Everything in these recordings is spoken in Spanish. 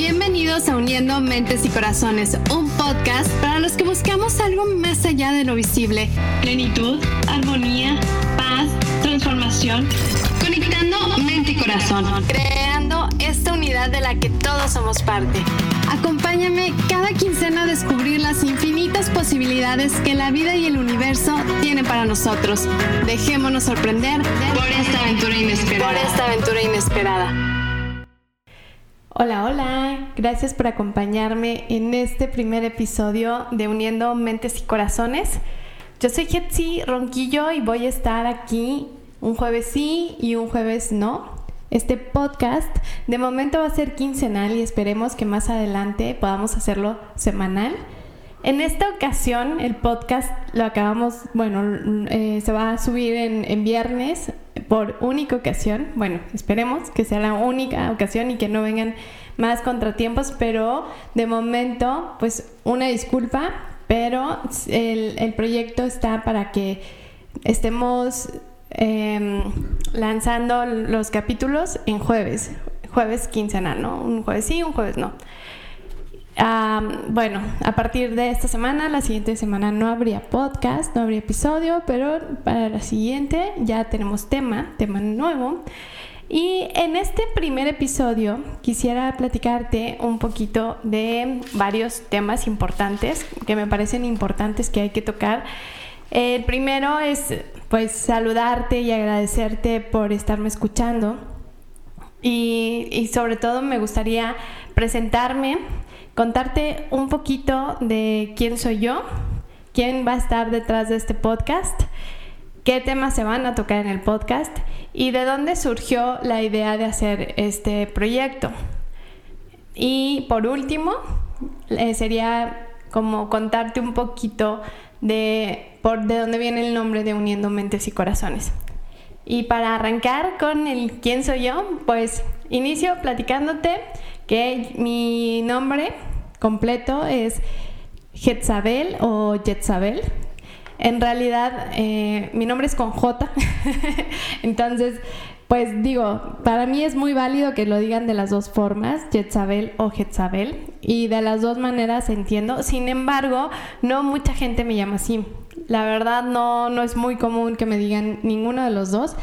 Bienvenidos a Uniendo Mentes y Corazones, un podcast para los que buscamos algo más allá de lo visible. Plenitud, armonía, paz, transformación. Conectando mente y corazón. Creando esta unidad de la que todos somos parte. Acompáñame cada quincena a descubrir las infinitas posibilidades que la vida y el universo tienen para nosotros. Dejémonos sorprender por esta aventura inesperada. Por esta aventura inesperada. Hola, hola, gracias por acompañarme en este primer episodio de Uniendo Mentes y Corazones. Yo soy Jetsi Ronquillo y voy a estar aquí un jueves sí y un jueves no. Este podcast de momento va a ser quincenal y esperemos que más adelante podamos hacerlo semanal. En esta ocasión el podcast lo acabamos, bueno, eh, se va a subir en, en viernes por única ocasión. Bueno, esperemos que sea la única ocasión y que no vengan más contratiempos, pero de momento, pues una disculpa, pero el, proyecto está para que estemos em, lanzando los capítulos en jueves, jueves quincenal, ¿no? Un jueves sí, un jueves no bueno, a partir de esta semana, la siguiente semana no habría podcast, no habría episodio, pero para la siguiente ya tenemos tema, tema nuevo. Y en este primer episodio quisiera platicarte un poquito de varios temas importantes que me parecen importantes que hay que tocar. El primero es pues saludarte y agradecerte por estarme escuchando. Y, sobre todo me gustaría presentarme contarte un poquito de quién soy yo, quién va a estar detrás de este podcast, qué temas se van a tocar en el podcast y de dónde surgió la idea de hacer este proyecto. Y por último, eh, sería como contarte un poquito de, por, de dónde viene el nombre de Uniendo Mentes y Corazones. Y para arrancar con el quién soy yo, pues inicio platicándote que mi nombre completo es Jezabel o Jezabel. En realidad, eh, mi nombre es con J. Entonces, pues digo, para mí es muy válido que lo digan de las dos formas, Jezabel o Jezabel, y de las dos maneras entiendo. Sin embargo, no mucha gente me llama así. La verdad, no, no es muy común que me digan ninguno de los dos.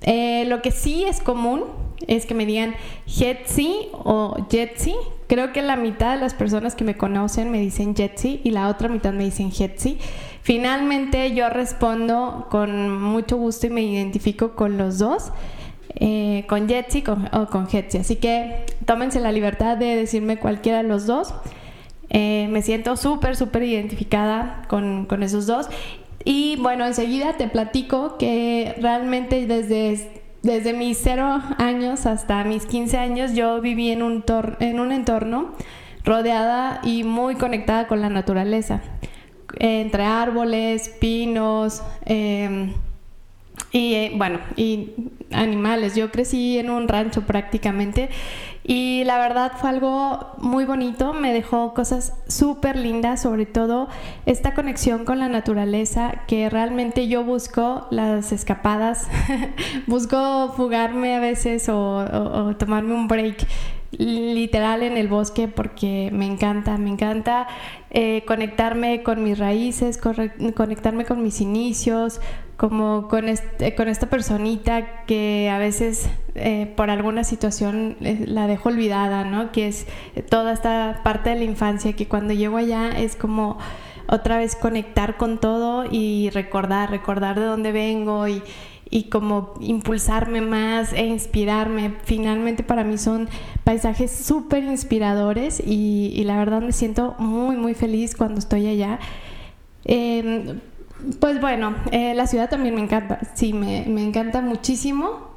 Eh, lo que sí es común es que me digan Jetsi o Jetsi. Creo que la mitad de las personas que me conocen me dicen Jetsi y la otra mitad me dicen Jetsi. Finalmente yo respondo con mucho gusto y me identifico con los dos. Eh, con Jetsi o con Jetsi. Así que tómense la libertad de decirme cualquiera de los dos. Eh, me siento súper, súper identificada con, con, esos dos. Y bueno, enseguida te platico que realmente desde desde mis cero años hasta mis 15 años yo viví en un, en un entorno rodeada y muy conectada con la naturaleza, entre árboles, pinos, em, y eh, bueno, y animales. Yo crecí en un rancho prácticamente y la verdad fue algo muy bonito, me dejó cosas súper lindas, sobre todo esta conexión con la naturaleza que realmente yo busco las escapadas, busco fugarme a veces o tomarme un break literal en el bosque porque me encanta, me encanta eh, conectarme con mis raíces, conectarme con mis inicios, como con, este, con esta personita que a veces eh, por alguna situación eh, la dejo olvidada, ¿no? Que es toda esta parte de la infancia que cuando llego allá es como otra vez conectar con todo y recordar, recordar de dónde vengo y, como impulsarme más e inspirarme. Finalmente para mí son paisajes súper inspiradores y, la verdad me siento muy muy feliz cuando estoy allá. Em, pues bueno, eh, la ciudad también me encanta, sí, me, encanta muchísimo,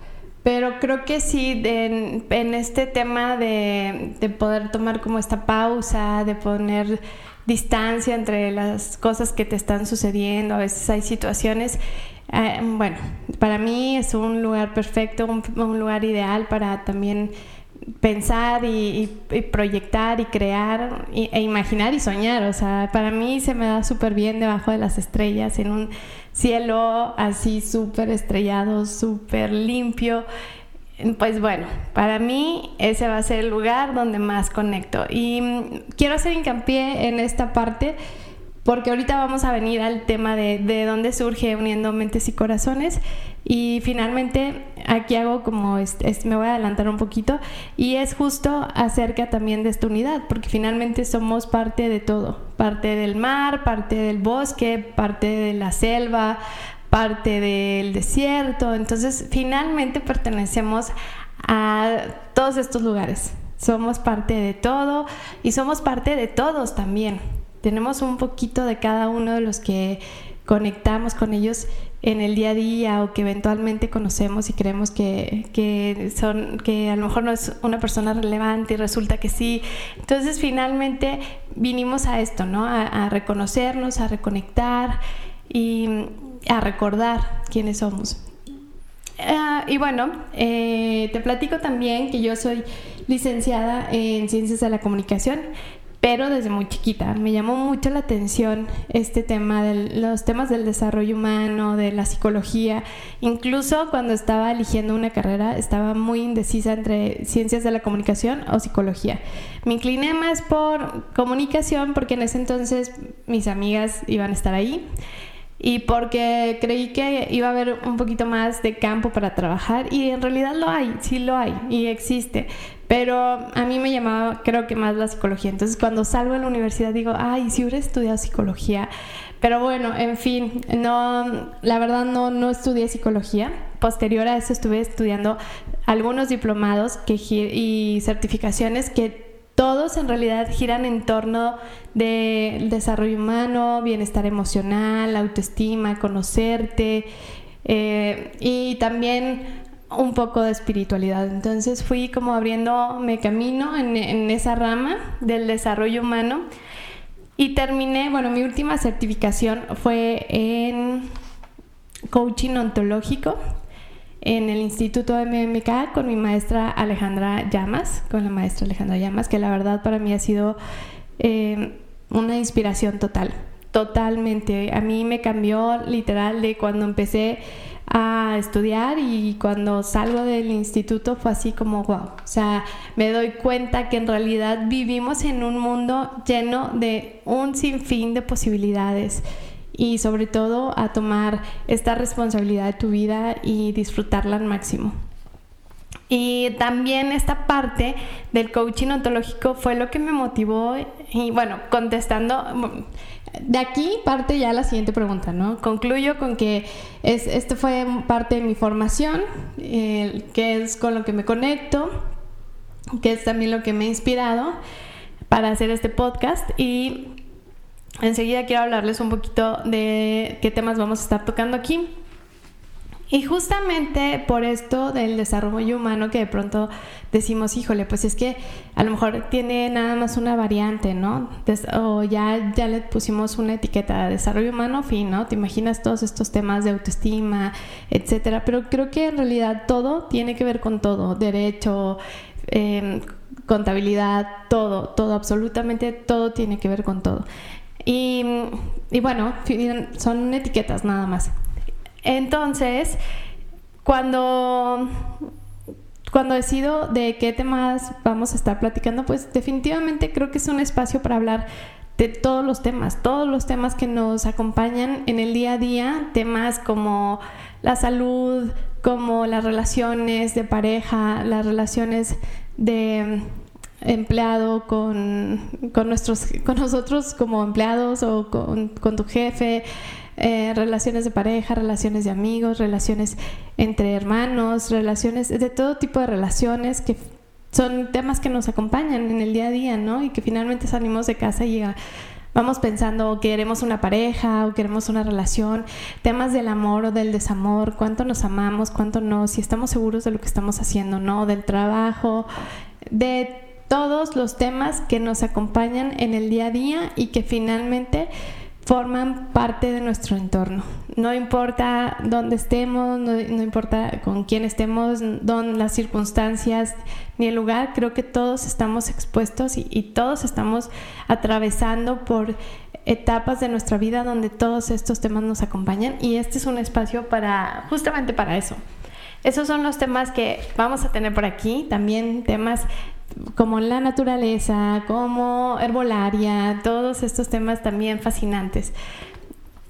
pero creo que sí, en, este tema de, de poder tomar como esta pausa, de poner distancia entre las cosas que te están sucediendo, a veces hay situaciones eh, bueno, para mí es un lugar perfecto, un, lugar ideal para también pensar y, proyectar y crear e imaginar y soñar. O sea, para mí se me da súper bien debajo de las estrellas, en un cielo así súper estrellado, súper limpio. pues bueno, para mí ese va a ser el lugar donde más conecto. Y mm, quiero hacer hincapié en esta parte porque ahorita vamos a venir al tema de, de dónde surge uniendo mentes y corazones. Y finalmente aquí hago como, me voy a adelantar un poquito, y es justo acerca también de esta unidad, porque finalmente somos parte de todo, parte del mar, parte del bosque, parte de la selva, parte del desierto, entonces finalmente pertenecemos a todos estos lugares. Somos parte de todo y somos parte de todos también. Tenemos un poquito de cada uno de los que conectamos con ellos en el día a día o que eventualmente conocemos y creemos que, que, son que a lo mejor no es una persona relevante y resulta que sí. Entonces finalmente vinimos a esto, ¿no? A, reconocernos, a reconectar y a recordar quiénes somos. Ah, y bueno, eh, te platico también que yo soy licenciada en Ciencias de la Comunicación pero desde muy chiquita me llamó mucho la atención este tema de los temas del desarrollo humano, de la psicología. Incluso cuando estaba eligiendo una carrera estaba muy indecisa entre ciencias de la comunicación o psicología. Me incliné más por comunicación porque en ese entonces mis amigas iban a estar ahí y porque creí que iba a haber un poquito más de campo para trabajar y en realidad lo hay, sí lo hay y existe, pero a mí me llamaba creo que más la psicología. Entonces cuando salgo de la universidad digo, ay, si hubiera estudiado psicología, pero bueno, en fin, no, la verdad no, no estudié psicología. Posterior a eso estuve estudiando algunos diplomados que, y certificaciones que todos en realidad giran en torno del desarrollo humano, bienestar emocional, autoestima, conocerte eh, y también un poco de espiritualidad. Entonces fui como abriéndome camino en, en esa rama del desarrollo humano y terminé, bueno, mi última certificación fue en coaching ontológico en el Instituto MMK con mi maestra Alejandra Llamas, con la maestra Alejandra Llamas, que la verdad para mí ha sido eh, una inspiración total, totalmente. A mí me cambió literal de cuando empecé a estudiar y cuando salgo del instituto fue así como wow, o sea, me doy cuenta que en realidad vivimos en un mundo lleno de un sinfín de posibilidades y sobre todo a tomar esta responsabilidad de tu vida y disfrutarla al máximo. Y también esta parte del coaching ontológico fue lo que me motivó y bueno, contestando, de aquí parte ya la siguiente pregunta, ¿no? Concluyo con que es, esto fue parte de mi formación, que es con lo que me conecto, que es también lo que me ha inspirado para hacer este podcast y Enseguida quiero hablarles un poquito de qué temas vamos a estar tocando aquí. Y justamente por esto del desarrollo humano que de pronto decimos, híjole, pues es que a lo mejor tiene nada más una variante, ¿no? o ya, ya le pusimos una etiqueta de desarrollo humano, fin, ¿no? Te imaginas todos estos temas de autoestima, etcétera. Pero creo que en realidad todo tiene que ver con todo, derecho, em, contabilidad, todo, todo, absolutamente todo tiene que ver con todo. Y, bueno, son etiquetas nada más. Entonces, cuando, cuando decido de qué temas vamos a estar platicando, pues definitivamente creo que es un espacio para hablar de todos los temas, todos los temas que nos acompañan en el día a día, temas como la salud, como las relaciones de pareja, las relaciones de empleado con, con, nuestros, con nosotros como empleados o con, con tu jefe, eh, relaciones de pareja, relaciones de amigos, relaciones entre hermanos, relaciones de todo tipo de relaciones que son temas que nos acompañan en el día a día, ¿no? Y que finalmente salimos de casa y vamos pensando queremos una pareja o queremos una relación, temas del amor o del desamor, cuánto nos amamos, cuánto no, si estamos seguros de lo que estamos haciendo, ¿no? Del trabajo, de todos los temas que nos acompañan en el día a día y que finalmente forman parte de nuestro entorno. No importa dónde estemos, no, importa con quién estemos, dónde, las circunstancias ni el lugar, creo que todos estamos expuestos y, y todos estamos atravesando por etapas de nuestra vida donde todos estos temas nos acompañan y este es un espacio para justamente para eso esos son los temas que vamos a tener por aquí. También temas como la naturaleza, como herbolaria, todos estos temas también fascinantes.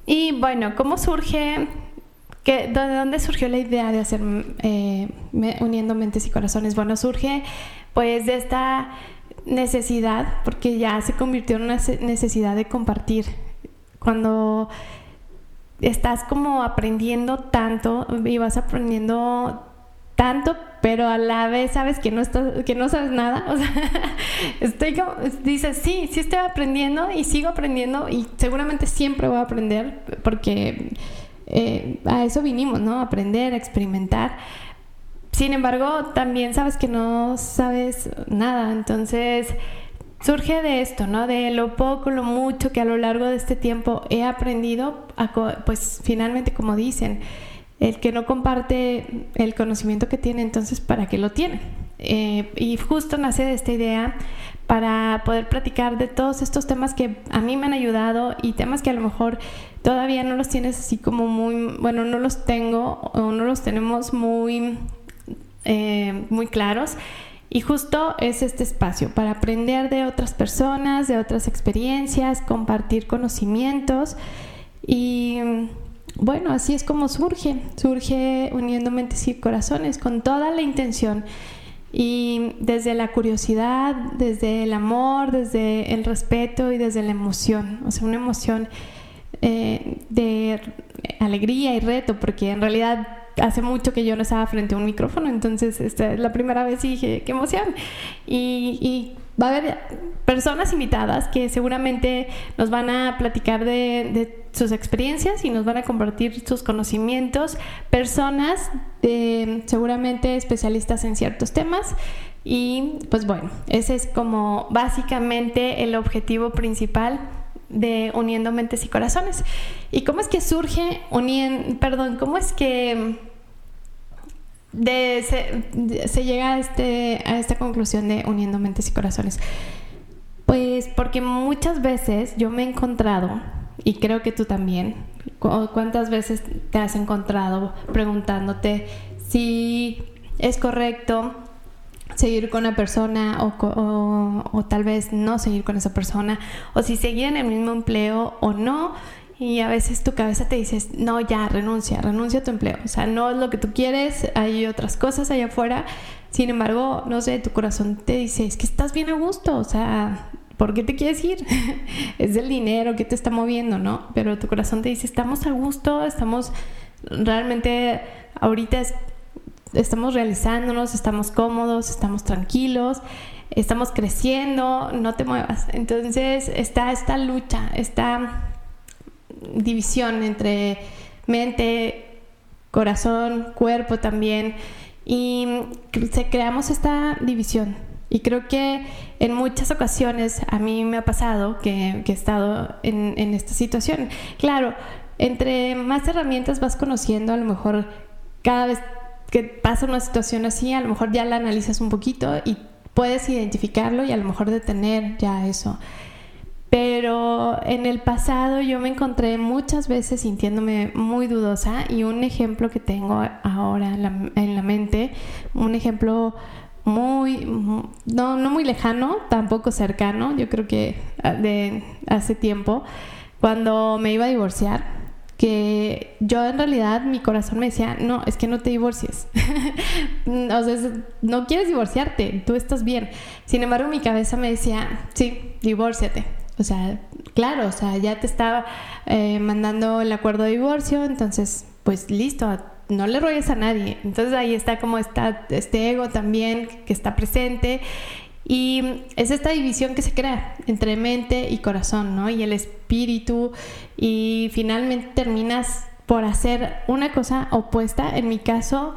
Y bueno, ¿cómo surge, de dónde surgió la idea de hacer eh, Uniendo Mentes y Corazones? Bueno, surge pues de esta necesidad, porque ya se convirtió en una necesidad de compartir. Cuando estás como aprendiendo tanto y vas aprendiendo tanto, pero a la vez sabes que no estás, que no sabes nada. Estoy como, dices, sí, sí estoy aprendiendo y sigo aprendiendo y seguramente siempre voy a aprender porque eh, a eso vinimos, ¿no? aprender, experimentar. Sin embargo, también sabes que no sabes nada, entonces surge de esto, ¿no? De lo poco, lo mucho que a lo largo de este tiempo he aprendido, pues finalmente, como dicen, el que no comparte el conocimiento que tiene, entonces, ¿para qué lo tiene? Eh, y justo nace de esta idea para poder platicar de todos estos temas que a mí me han ayudado y temas que a lo mejor todavía no los tienes así como muy, bueno, no los tengo o no los tenemos muy, eh, muy claros. Y justo es este espacio para aprender de otras personas, de otras experiencias, compartir conocimientos y bueno, así es como surge, surge uniendo mentes y corazones con toda la intención y desde la curiosidad, desde el amor, desde el respeto y desde la emoción, o sea, una emoción eh, de alegría y reto, porque en realidad hace mucho que yo no estaba frente a un micrófono, entonces esta es la primera vez y dije, qué emoción. Y, y va a haber personas invitadas que seguramente nos van a platicar de, sus experiencias y nos van a compartir sus conocimientos, personas seguramente especialistas en ciertos temas. Y pues bueno, ese es como básicamente el objetivo principal de Uniendo Mentes y Corazones. ¿Y cómo es que surge, unien, perdón, cómo es que se, llega a, este, a esta conclusión de uniendo mentes y corazones? Pues porque muchas veces yo me he encontrado, y creo que tú también, ¿cuántas veces te has encontrado preguntándote si es correcto seguir con una persona o, o, tal vez no seguir con esa persona, o si seguir en el mismo empleo o no? Y a veces tu cabeza te dice, no, ya, renuncia, renuncia a tu empleo. O sea, no es lo que tú quieres, hay otras cosas allá afuera. Sin embargo, no sé, tu corazón te dice, es que estás bien a gusto, o sea, ¿por qué te quieres ir? es el dinero que te está moviendo, ¿no? Pero tu corazón te dice, estamos a gusto, estamos realmente, ahorita estamos realizándonos, estamos cómodos, estamos tranquilos, estamos creciendo, no te muevas. Entonces está esta lucha, está división entre mente, corazón, cuerpo también. Y creamos esta división. Y creo que en muchas ocasiones a mí me ha pasado que, he estado en, en, esta situación. Claro, entre más herramientas vas conociendo, a lo mejor cada vez que pasa una situación así, a lo mejor ya la analizas un poquito y puedes identificarlo y a lo mejor detener ya eso. Pero en el pasado yo me encontré muchas veces sintiéndome muy dudosa y un ejemplo que tengo ahora en la, mente, un ejemplo muy, no, no muy lejano, tampoco cercano, yo creo que ah, de hace tiempo, cuando me iba a divorciar, que yo en realidad mi corazón me decía, no, es que no te divorcies. o sea, no quieres divorciarte, tú estás bien. Sin embargo, mi cabeza me decía, sí, divórciate. O sea, claro, o sea, ya te estaba eh, mandando el acuerdo de divorcio, entonces, pues listo, no le ruegues a nadie. Entonces ahí está como está este ego también que está presente. Y es esta división que se crea entre mente y corazón, ¿no? Y el espíritu. Y finalmente terminas por hacer una cosa opuesta. En mi caso,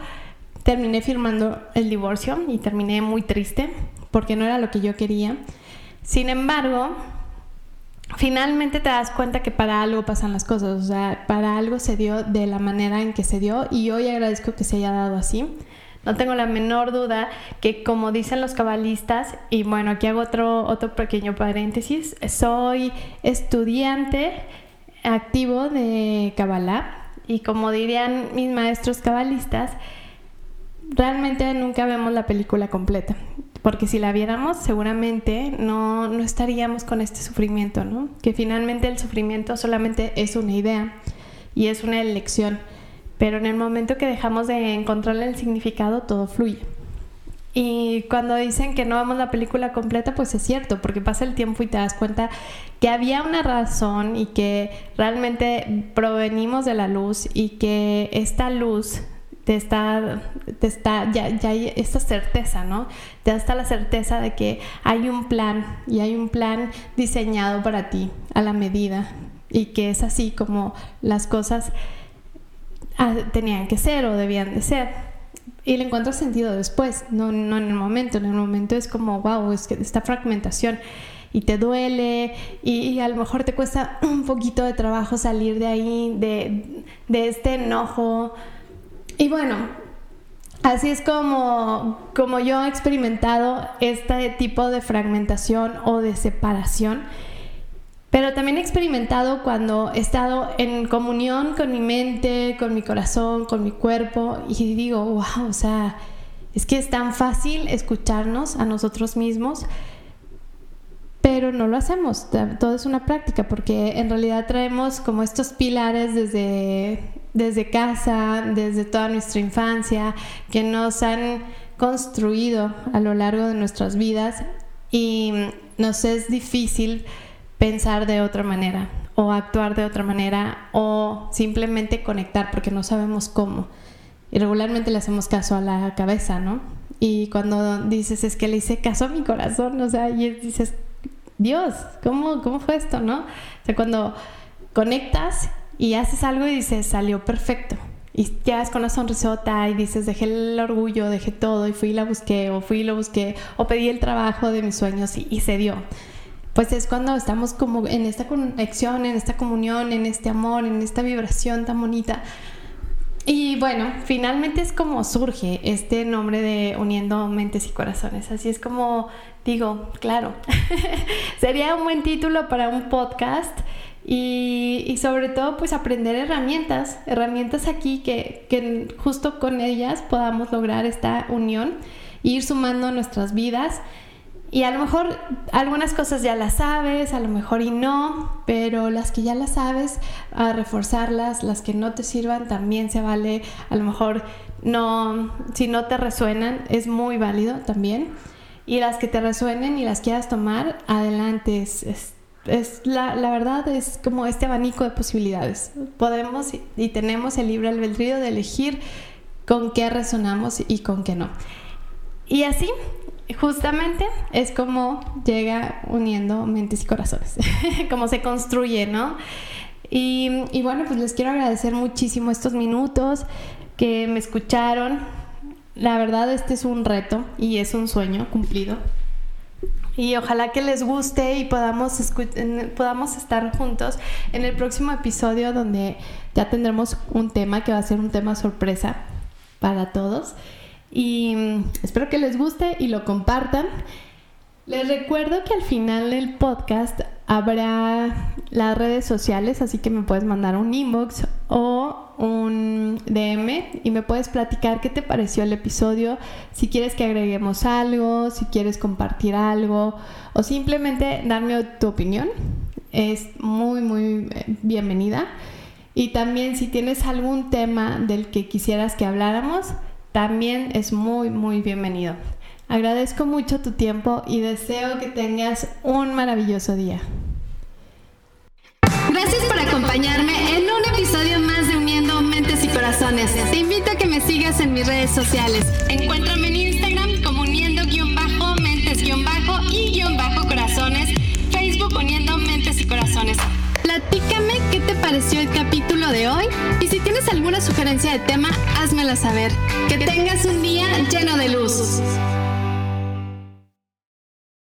terminé firmando el divorcio y terminé muy triste porque no era lo que yo quería. Sin embargo, finalmente te das cuenta que para algo pasan las cosas, o sea, para algo se dio de la manera en que se dio y hoy agradezco que se haya dado así. No tengo la menor duda que como dicen los cabalistas, y bueno, aquí hago otro, otro pequeño paréntesis, soy estudiante activo de Kabbalah y como dirían mis maestros cabalistas, realmente nunca vemos la película completa. Porque si la viéramos, seguramente no, no estaríamos con este sufrimiento, ¿no? Que finalmente el sufrimiento solamente es una idea y es una elección. Pero en el momento que dejamos de encontrarle el significado, todo fluye. Y cuando dicen que no vemos la película completa, pues es cierto, porque pasa el tiempo y te das cuenta que había una razón y que realmente provenimos de la luz y que esta luz te está, te está, ya, ya hay esta certeza, ¿no? Da hasta la certeza de que hay un plan y hay un plan diseñado para ti a la medida y que es así como las cosas ah, tenían que ser o debían de ser. Y le encuentro sentido después, no, no en el momento. En el momento es como, wow, es que esta fragmentación y te duele y, a lo mejor te cuesta un poquito de trabajo salir de ahí, de, de este enojo. Y bueno, así es como, como yo he experimentado este tipo de fragmentación o de separación. Pero también he experimentado cuando he estado en comunión con mi mente, con mi corazón, con mi cuerpo y digo, wow, o sea, es que es tan fácil escucharnos a nosotros mismos, pero no lo hacemos. Todo es una práctica porque en realidad traemos como estos pilares desde, desde casa, desde toda nuestra infancia, que nos han construido a lo largo de nuestras vidas y nos es difícil pensar de otra manera o actuar de otra manera o simplemente conectar porque no sabemos cómo. Y regularmente le hacemos caso a la cabeza, ¿no? Y cuando dices, es que le hice caso a mi corazón, o sea, y dices, Dios, ¿cómo, cómo fue esto, no? O sea, cuando conectas y haces algo y dices, salió perfecto. Y quedas con la sonrisota y dices, dejé el orgullo, dejé todo y fui y la busqué, o fui y lo busqué, o pedí el trabajo de mis sueños y, y se dio pues es cuando estamos como en esta conexión, en esta comunión, en este amor, en esta vibración tan bonita. Y bueno, finalmente es como surge este nombre de Uniendo Mentes y Corazones. Así es como digo, claro, sería un buen título para un podcast y, sobre todo pues aprender herramientas, herramientas aquí que, que justo con ellas podamos lograr esta unión, ir sumando nuestras vidas y a lo mejor algunas cosas ya las sabes, a lo mejor y no, pero las que ya las sabes, a reforzarlas, las que no te sirvan también se vale. A lo mejor no, si no te resuenan, es muy válido también. Y las que te resuenen y las quieras tomar, adelante. Es, la, la, verdad es como este abanico de posibilidades. Podemos y, y tenemos el libre albedrío de elegir con qué resonamos y con qué no. Y así justamente es como llega uniendo mentes y corazones, como se construye, ¿no? Y, y, bueno, pues les quiero agradecer muchísimo estos minutos que me escucharon. La verdad, este es un reto y es un sueño cumplido. Y ojalá que les guste y podamos, podamos estar juntos en el próximo episodio donde ya tendremos un tema que va a ser un tema sorpresa para todos. Y mm, espero que les guste y lo compartan. Les recuerdo que al final del podcast habrá las redes sociales, así que me puedes mandar un inbox o un DM y me puedes platicar qué te pareció el episodio, si quieres que agreguemos algo, si quieres compartir algo o simplemente darme tu opinión. Es muy, muy eh, bienvenida. Y también si tienes algún tema del que quisieras que habláramos, también es muy, muy bienvenido. Agradezco mucho tu tiempo y deseo que tengas un maravilloso día. Gracias por acompañarme en un episodio más de Uniendo Mentes y Corazones. Te invito a que me sigas en mis redes sociales. Encuéntrame en Instagram como uniendo-mentes-y-corazones, Facebook Uniendo Mentes y Corazones. Platícame qué te pareció el capítulo de hoy y si tienes alguna sugerencia de tema, házmela saber. Que tengas un día lleno de luz.